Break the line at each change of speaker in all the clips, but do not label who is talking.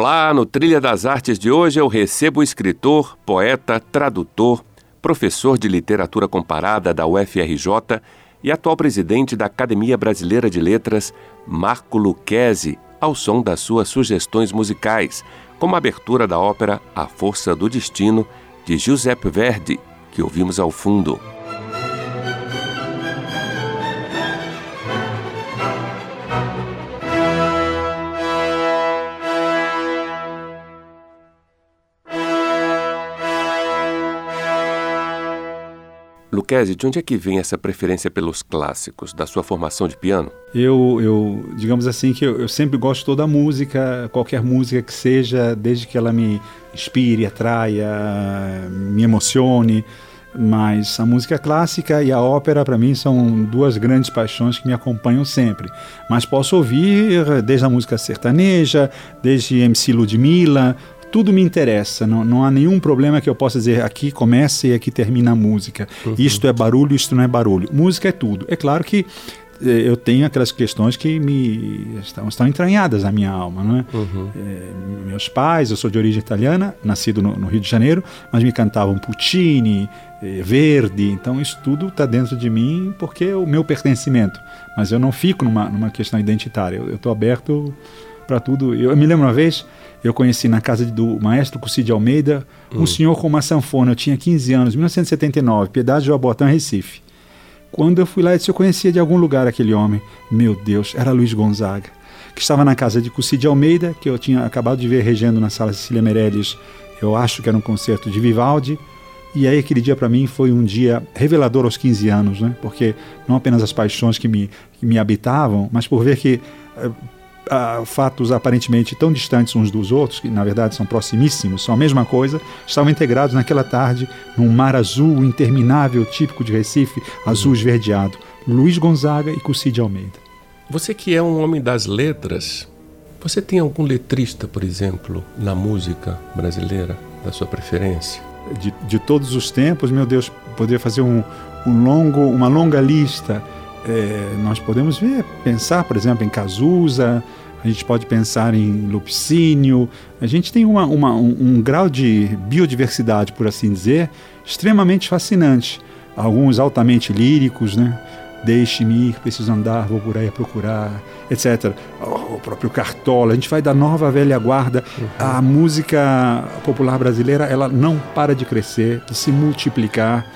Olá, no Trilha das Artes de hoje eu recebo o escritor, poeta, tradutor, professor de literatura comparada da UFRJ e atual presidente da Academia Brasileira de Letras, Marco Lucchesi, ao som das suas sugestões musicais, como a abertura da ópera A Força do Destino, de Giuseppe Verdi, que ouvimos ao fundo. Luquezzi, de onde é que vem essa preferência pelos clássicos, da sua formação de piano?
Eu, eu digamos assim, que eu, eu, sempre gosto toda música, qualquer música que seja, desde que ela me inspire, atraia, me emocione. Mas a música clássica e a ópera, para mim, são duas grandes paixões que me acompanham sempre. Mas posso ouvir desde a música sertaneja, desde MC Ludmilla, tudo me interessa, não, não há nenhum problema que eu possa dizer aqui começa e aqui termina a música. Uhum. Isto é barulho, isto não é barulho. Música é tudo. É claro que eh, eu tenho aquelas questões que me estão, estão entranhadas na minha alma, não é? Uhum. é? Meus pais, eu sou de origem italiana, nascido no, no Rio de Janeiro, mas me cantavam Puccini, é, Verdi, então isso tudo está dentro de mim porque é o meu pertencimento. Mas eu não fico numa, numa questão identitária, eu estou aberto para tudo. Eu, eu me lembro uma vez eu conheci na casa do maestro Cucide Almeida um hum. senhor com uma sanfona. Eu tinha 15 anos, 1979, Piedade de Abotão, Recife. Quando eu fui lá, eu disse, eu conhecia de algum lugar aquele homem. Meu Deus, era Luiz Gonzaga, que estava na casa de Cucide Almeida, que eu tinha acabado de ver regendo na sala Cecília Meirelles. Eu acho que era um concerto de Vivaldi. E aí aquele dia para mim foi um dia revelador aos 15 anos, né? Porque não apenas as paixões que me, que me habitavam, mas por ver que fatos aparentemente tão distantes uns dos outros, que na verdade são proximíssimos, são a mesma coisa, estavam integrados naquela tarde num mar azul interminável, típico de Recife, azul esverdeado. Luiz Gonzaga e Cucide Almeida.
Você que é um homem das letras, você tem algum letrista, por exemplo, na música brasileira, da sua preferência?
De, de todos os tempos, meu Deus, poderia fazer um, um longo, uma longa lista. É, nós podemos ver, pensar, por exemplo, em Cazuza, a gente pode pensar em lupicínio. A gente tem uma, uma, um, um, grau de biodiversidade, por assim dizer, extremamente fascinante. Alguns altamente líricos, né? Deixe-me ir, preciso andar, vou por aí procurar, etc. O próprio Cartola, a gente vai da nova velha guarda. Uhum. A música popular brasileira, ela não para de crescer, de se multiplicar.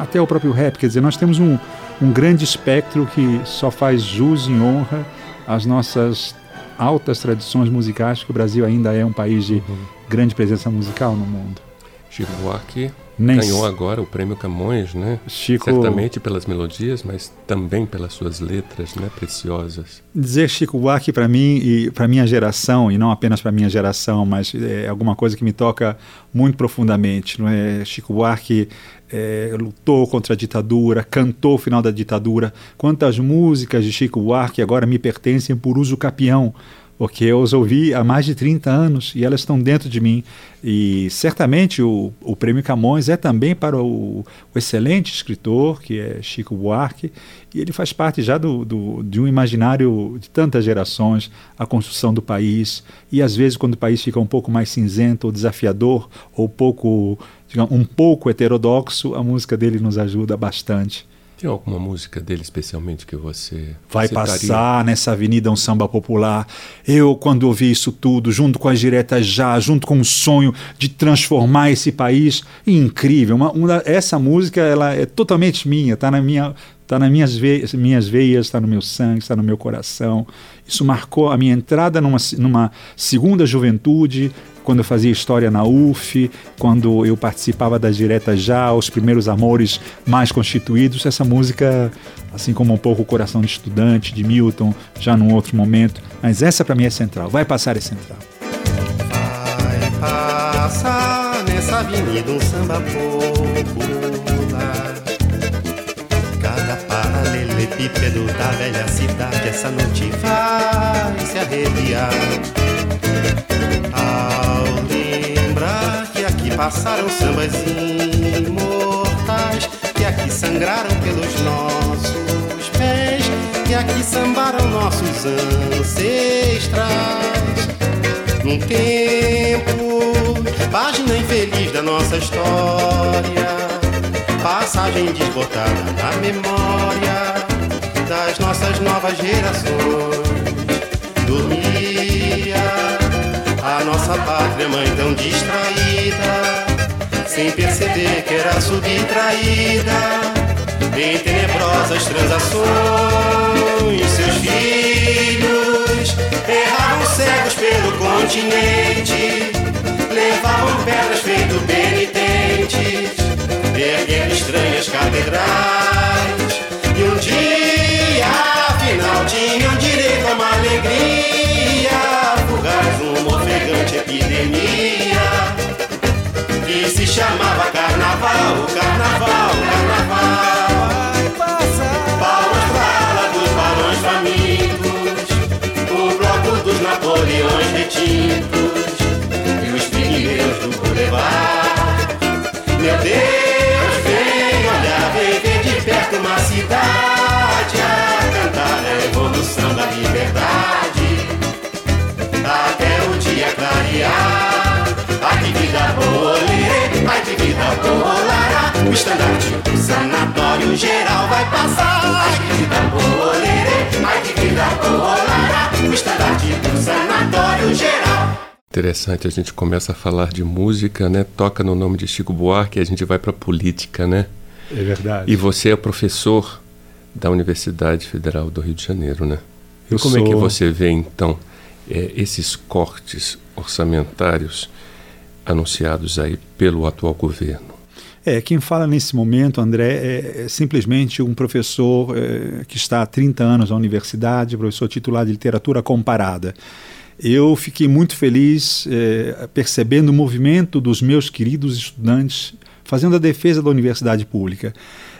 Até o próprio rap, quer dizer, nós temos um, um grande espectro que só faz jus e honra às nossas altas tradições musicais, que o Brasil ainda é um país de uhum. grande presença musical no mundo.
Chico Buarque Nem ganhou agora o prêmio Camões, né? Chico... Certamente pelas melodias, mas também pelas suas letras, né, preciosas.
Dizer Chico Buarque para mim e para minha geração, e não apenas para minha geração, mas é alguma coisa que me toca muito profundamente, não é? Chico Buarque é, lutou contra a ditadura, cantou o final da ditadura. Quantas músicas de Chico Buarque agora me pertencem por uso capião? Porque eu os ouvi há mais de 30 anos e elas estão dentro de mim. E certamente o, o Prêmio Camões é também para o, o, excelente escritor, que é Chico Buarque, e ele faz parte já do, do, de um imaginário de tantas gerações, a construção do país, e às vezes quando o país fica um pouco mais cinzento ou desafiador, ou pouco, digamos, um pouco heterodoxo, a música dele nos ajuda bastante.
Tem alguma música dele especialmente que você
vai citaria? passar nessa avenida um samba popular? Eu quando ouvi isso tudo, junto com as diretas já, junto com o sonho de transformar esse país, incrível. Uma, uma, essa música ela é totalmente minha, está na minha está nas minhas veias, minhas veias, está no meu sangue, está no meu coração. Isso marcou a minha entrada numa, numa segunda juventude, quando eu fazia história na UF, quando eu participava das diretas já, os primeiros amores mais constituídos, essa música, assim como um pouco o Coração de Estudante, de Milton, já num outro momento, mas essa para mim é central, vai passar é central.
Vai passar nessa avenida um samba popular. Paralelepípedo da velha cidade essa noite vai se arrepiar. Ao lembrar que aqui passaram sambas imortais, que aqui sangraram pelos nossos pés, que aqui sambaram nossos ancestrais. Num tempo, página infeliz da nossa história, passagem desbotada na memória das nossas novas gerações. Dormia a nossa pátria mãe tão distraída, sem perceber que era subtraída em tenebrosas transações. Seus filhos erravam cegos pelo continente, levavam pedras feito estranhas catedrais. E um dia, afinal, tinham direito a uma alegria, fugaz, uma ofegante epidemia, que se chamava carnaval, carnaval, carnaval. Palmas para dos balões famintos, o bloco dos Napoleões retintos vai passar. Ai que vida boa, ai que vida boa, lara. O estandarte do sanatório geral.
Interessante, a gente começa a falar de música, né? Toca no nome de Chico Buarque e a gente vai para política, né?
É verdade.
E você é professor da Universidade Federal do Rio de Janeiro, né? E
Eu
como é que
sou-
você vê, então, eh, esses cortes orçamentários anunciados aí pelo atual governo?
É, quem fala nesse momento, André, é, é simplesmente um professor é, que está há 30 anos na universidade, professor titular de literatura comparada. Eu fiquei muito feliz é, percebendo o movimento dos meus queridos estudantes fazendo a defesa da universidade pública.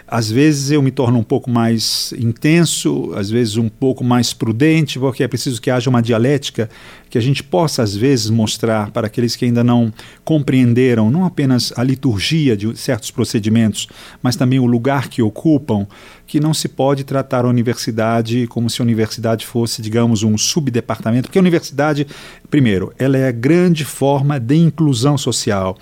Às vezes eu me torno um pouco mais intenso, às vezes um pouco mais prudente, porque é preciso que haja uma dialética que a gente possa, às vezes, mostrar para aqueles que ainda não compreenderam não apenas a liturgia de certos procedimentos, mas também o lugar que ocupam, que não se pode tratar a universidade como se a universidade fosse, digamos, um subdepartamento, porque a universidade, primeiro, ela é a grande forma de inclusão social.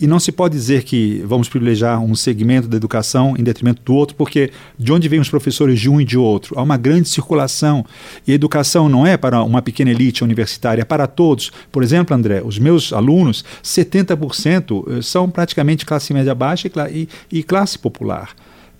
E não se pode dizer que vamos privilegiar um segmento da educação em detrimento do outro, porque de onde vêm os professores de um e de outro? Há uma grande circulação. E a educação não é para uma pequena elite universitária, é para todos. Por exemplo, André, os meus alunos, 70% são praticamente classe média baixa e, e, classe popular.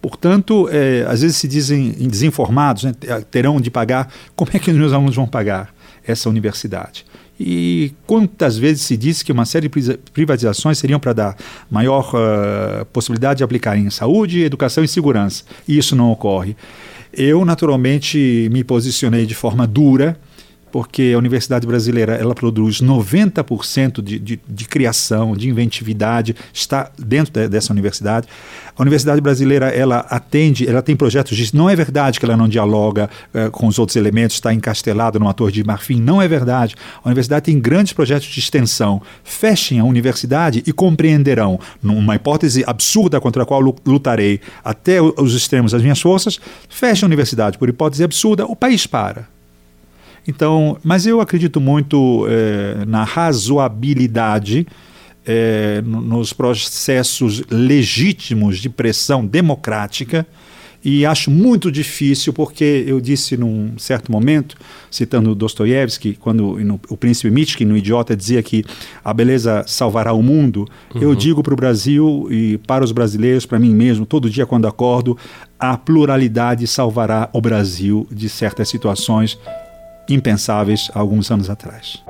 Portanto, eh, às vezes se dizem desinformados, né, terão de pagar. Como é que os meus alunos vão pagar essa universidade? E quantas vezes se disse que uma série de pri- privatizações seriam para dar maior ah, possibilidade de aplicar em saúde, educação e segurança? E isso não ocorre. Eu, naturalmente, me posicionei de forma dura, porque a Universidade Brasileira ela produz 90% de, de, de criação, de inventividade, está dentro de, dessa universidade. A Universidade Brasileira ela atende, ela tem projetos de. Não é verdade que ela não dialoga eh, com os outros elementos, está encastelada numa torre de marfim. Não é verdade. A universidade tem grandes projetos de extensão. Fechem a universidade e compreenderão, numa hipótese absurda contra a qual lu- lutarei até os extremos das minhas forças, fechem a universidade por hipótese absurda, o país para. Então, mas eu acredito muito eh, na razoabilidade no- nos processos legítimos de pressão democrática e acho muito difícil porque eu disse num certo momento, citando Dostoiévski, quando no, o príncipe Mitchkin, no Idiota, dizia que a beleza salvará o mundo, eu digo para o Brasil e para os brasileiros, para mim mesmo, todo dia quando acordo, a pluralidade salvará o Brasil de certas situações impensáveis há alguns anos atrás.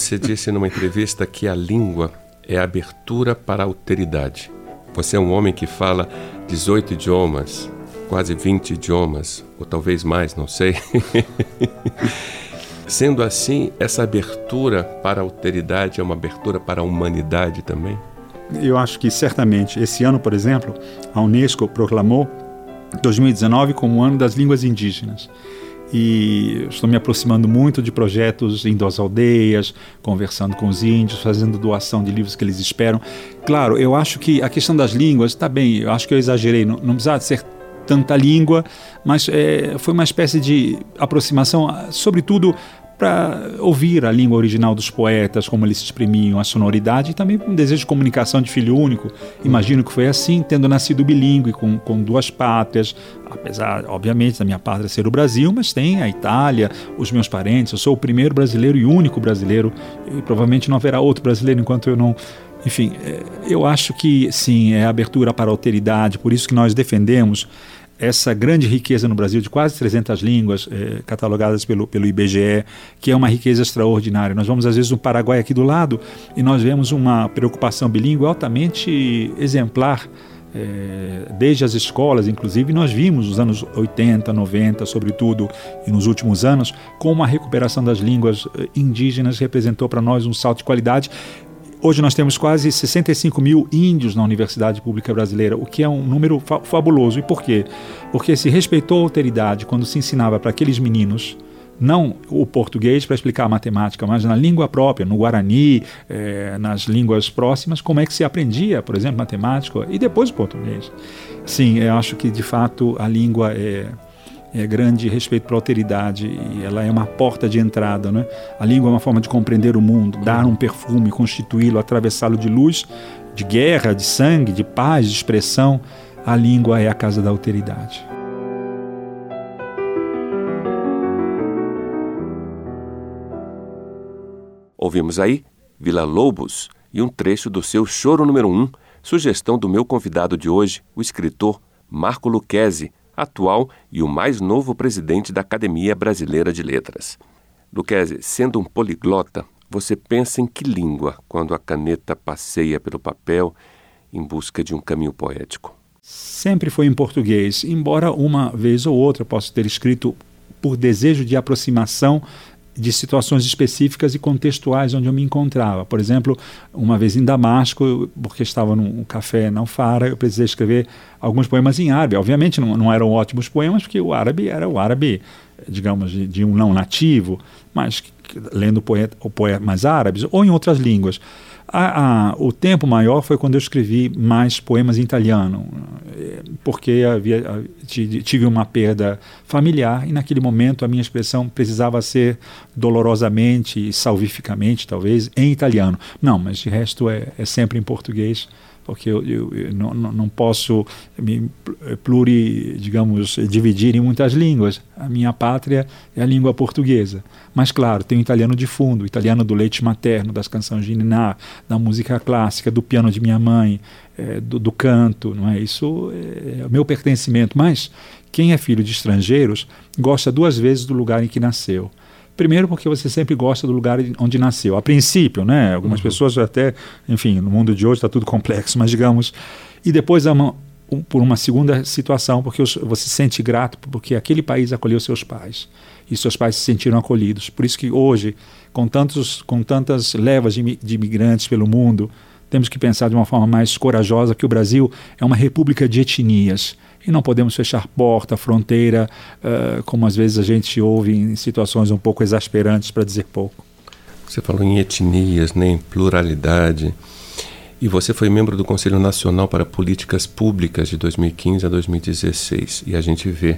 Você disse numa entrevista que a língua é a abertura para a alteridade. Você é um homem que fala 18 idiomas, quase 20 idiomas, ou talvez mais, não sei. Sendo assim, essa abertura para a alteridade é uma abertura para a humanidade também?
Eu acho que certamente. Esse ano, por exemplo, a Unesco proclamou 2019 como o ano das línguas indígenas e estou me aproximando muito de projetos indo às aldeias, conversando com os índios, fazendo doação de livros que eles esperam. Claro, eu acho que a questão das línguas, está bem, eu acho que eu exagerei, não, não precisava ser tanta língua, mas é, foi uma espécie de aproximação, sobretudo para ouvir a língua original dos poetas, como eles exprimiam a sonoridade, e também um desejo de comunicação de filho único. Imagino que foi assim, tendo nascido bilíngue, com, com duas pátrias, apesar, obviamente, da minha pátria ser o Brasil, mas tem a Itália, os meus parentes. Eu sou o primeiro brasileiro e único brasileiro, e provavelmente não haverá outro brasileiro enquanto eu não. Enfim, é, eu acho que sim, é abertura para a alteridade, por isso que nós defendemos essa grande riqueza no Brasil de quase 300 línguas eh, catalogadas pelo, pelo IBGE, que é uma riqueza extraordinária. Nós vamos às vezes no Paraguai aqui do lado e nós vemos uma preocupação bilíngue altamente exemplar é, desde as escolas, inclusive, nós vimos nos anos 80, 90, sobretudo, e nos últimos anos, como a recuperação das línguas indígenas representou para nós um salto de qualidade Hoje nós temos quase 65 mil índios na Universidade Pública Brasileira, o que é um número fa fabuloso. E por quê? Porque se respeitou a alteridade quando se ensinava para aqueles meninos não o português para explicar a matemática, mas na língua própria, no Guarani, eh, nas línguas próximas, como é que se aprendia, por exemplo, matemática e depois o português. Sim, eu acho que de fato a língua é é, grande respeito para a alteridade e ela é uma porta de entrada. Né? A língua é uma forma de compreender o mundo, dar um perfume, constituí-lo, atravessá-lo de luz, de guerra, de sangue, de paz, de expressão. A língua é a casa da alteridade.
Ouvimos aí Vila Lobos e um trecho do seu Choro número 1, um, sugestão do meu convidado de hoje, o escritor Marco Lucchesi, atual e o mais novo presidente da Academia Brasileira de Letras. Luquezzi, sendo um poliglota, você pensa em que língua quando a caneta passeia pelo papel em busca de um caminho poético?
Sempre foi em português, embora uma vez ou outra possa ter escrito por desejo de aproximação de situações específicas e contextuais onde eu me encontrava. Por exemplo, uma vez em Damasco, porque estava num café na Alfara, eu precisei escrever alguns poemas em árabe. Obviamente não, não eram ótimos poemas, porque o árabe era o árabe, digamos, de, de um não nativo, mas lendo poeta, poemas árabes ou em outras línguas. A, a, o tempo maior foi quando eu escrevi mais poemas em italiano, porque havia, tive uma perda familiar e naquele momento a minha expressão precisava ser dolorosamente e salvificamente, talvez, em italiano. Não, mas de resto é, é sempre em português porque eu, eu, eu não, não, posso me pluri, digamos, dividir em muitas línguas. A minha pátria é a língua portuguesa. Mas, claro, tem o italiano de fundo, o italiano do leite materno, das canções de Niná, da música clássica, do piano de minha mãe, é, do, do, canto, não é? Isso é, é o meu pertencimento. Mas quem é filho de estrangeiros gosta duas vezes do lugar em que nasceu. Primeiro porque você sempre gosta do lugar onde nasceu. A princípio, né? Algumas uhum. pessoas até, enfim, no mundo de hoje está tudo complexo, mas digamos. E depois uma, um, por uma segunda situação, porque você se sente grato porque aquele país acolheu seus pais e seus pais se sentiram acolhidos. Por isso que hoje, com, tantos, com tantas levas de, de imigrantes pelo mundo, temos que pensar de uma forma mais corajosa que o Brasil é uma república de etnias e não podemos fechar porta, fronteira, uh, como às vezes a gente ouve em situações um pouco exasperantes, para dizer pouco.
Você falou em etnias, né, em pluralidade. E você foi membro do Conselho Nacional para Políticas Públicas de 2015 a 2016. E a gente vê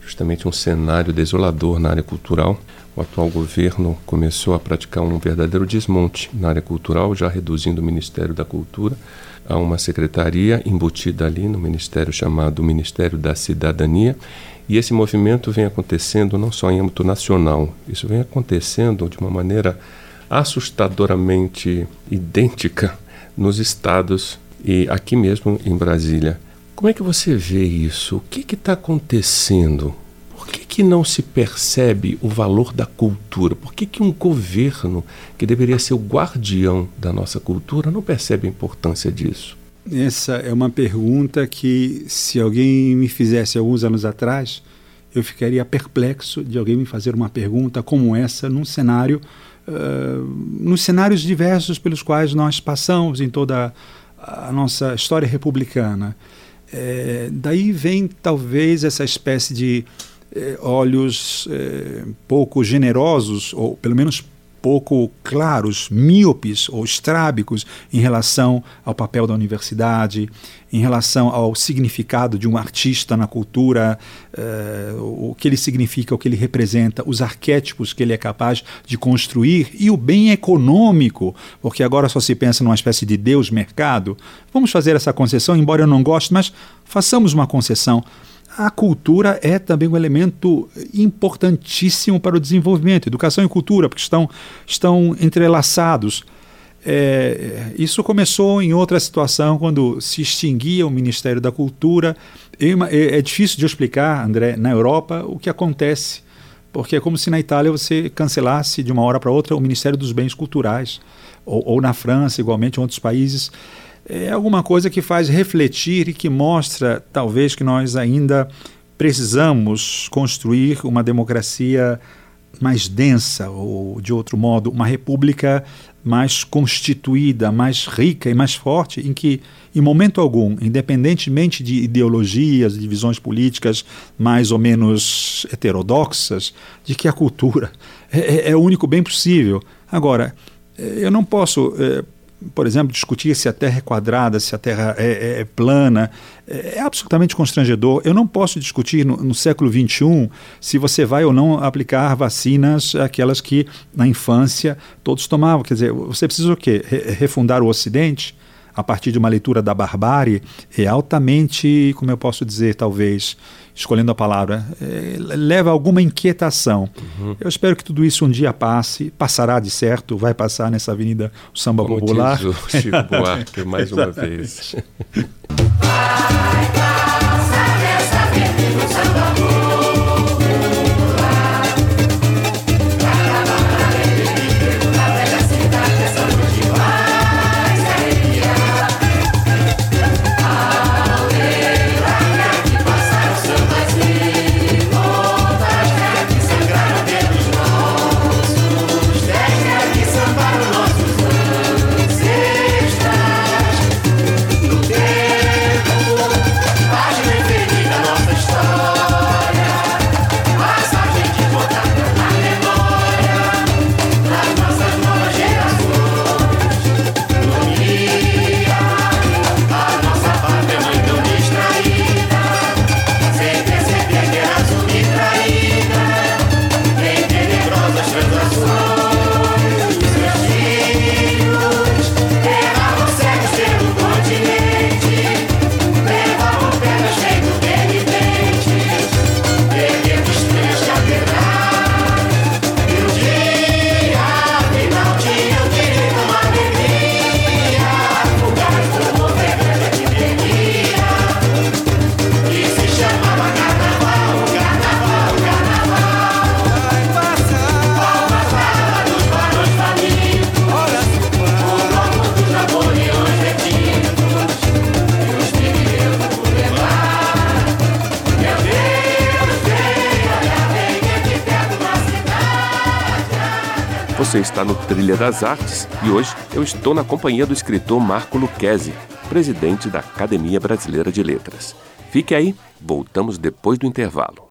justamente um cenário desolador na área cultural. O atual governo começou a praticar um verdadeiro desmonte na área cultural, já reduzindo o Ministério da Cultura a uma secretaria embutida ali no ministério chamado Ministério da Cidadania. E esse movimento vem acontecendo não só em âmbito nacional, isso vem acontecendo de uma maneira assustadoramente idêntica nos estados e aqui mesmo em Brasília. Como é que você vê isso? O que está acontecendo? Que,
que não se percebe o valor da cultura? Por que, que um governo, que deveria ser o guardião da nossa cultura, não percebe a importância disso?
Essa é uma pergunta que, se alguém me fizesse alguns anos atrás, eu ficaria perplexo de alguém me fazer uma pergunta como essa num cenário, uh, nos cenários diversos pelos quais nós passamos em toda a nossa história republicana. É, daí vem talvez essa espécie de é, olhos é, pouco generosos, ou pelo menos pouco claros, míopes ou estrábicos em relação ao papel da universidade, em relação ao significado de um artista na cultura, uh, o que ele significa, o que ele representa, os arquétipos que ele é capaz de construir e o bem econômico, porque agora só se pensa numa espécie de Deus-mercado. Vamos fazer essa concessão, embora eu não goste, mas façamos uma concessão a cultura é também um elemento importantíssimo para o desenvolvimento. Educação e cultura, porque estão, estão entrelaçados. É, isso começou em outra situação, quando se extinguia o Ministério da Cultura. É, é difícil de explicar, André, na Europa, o que acontece, porque é como se na Itália você cancelasse de uma hora para outra o Ministério dos Bens Culturais, ou, ou na França, igualmente, em outros países é alguma coisa que faz refletir e que mostra, talvez, que nós ainda precisamos construir uma democracia mais densa, ou de outro modo, uma república mais constituída, mais rica e mais forte, em que, em momento algum, independentemente de ideologias, de visões políticas mais ou menos heterodoxas, de que a cultura é, é, é o único bem possível. Agora, eu não posso. É, por exemplo, discutir se a Terra é quadrada, se a Terra é, é, é plana, é, é, absolutamente constrangedor. Eu não posso discutir no, no, século XXI se você vai ou não aplicar vacinas, aquelas que na infância todos tomavam. Quer dizer, você precisa o quê? Re refundar o Ocidente? a partir de uma leitura da barbárie, é altamente, como eu posso dizer, talvez, escolhendo a palavra, é, leva alguma inquietação. Uhum. Eu espero que tudo isso um dia passe, passará de certo, vai passar nessa avenida o samba
como
popular.
Diz o Chico Buarque mais uma vez. Você está no Trilha das Artes e hoje eu estou na companhia do escritor Marco Lucchesi, presidente da Academia Brasileira de Letras. Fique aí, voltamos depois do intervalo.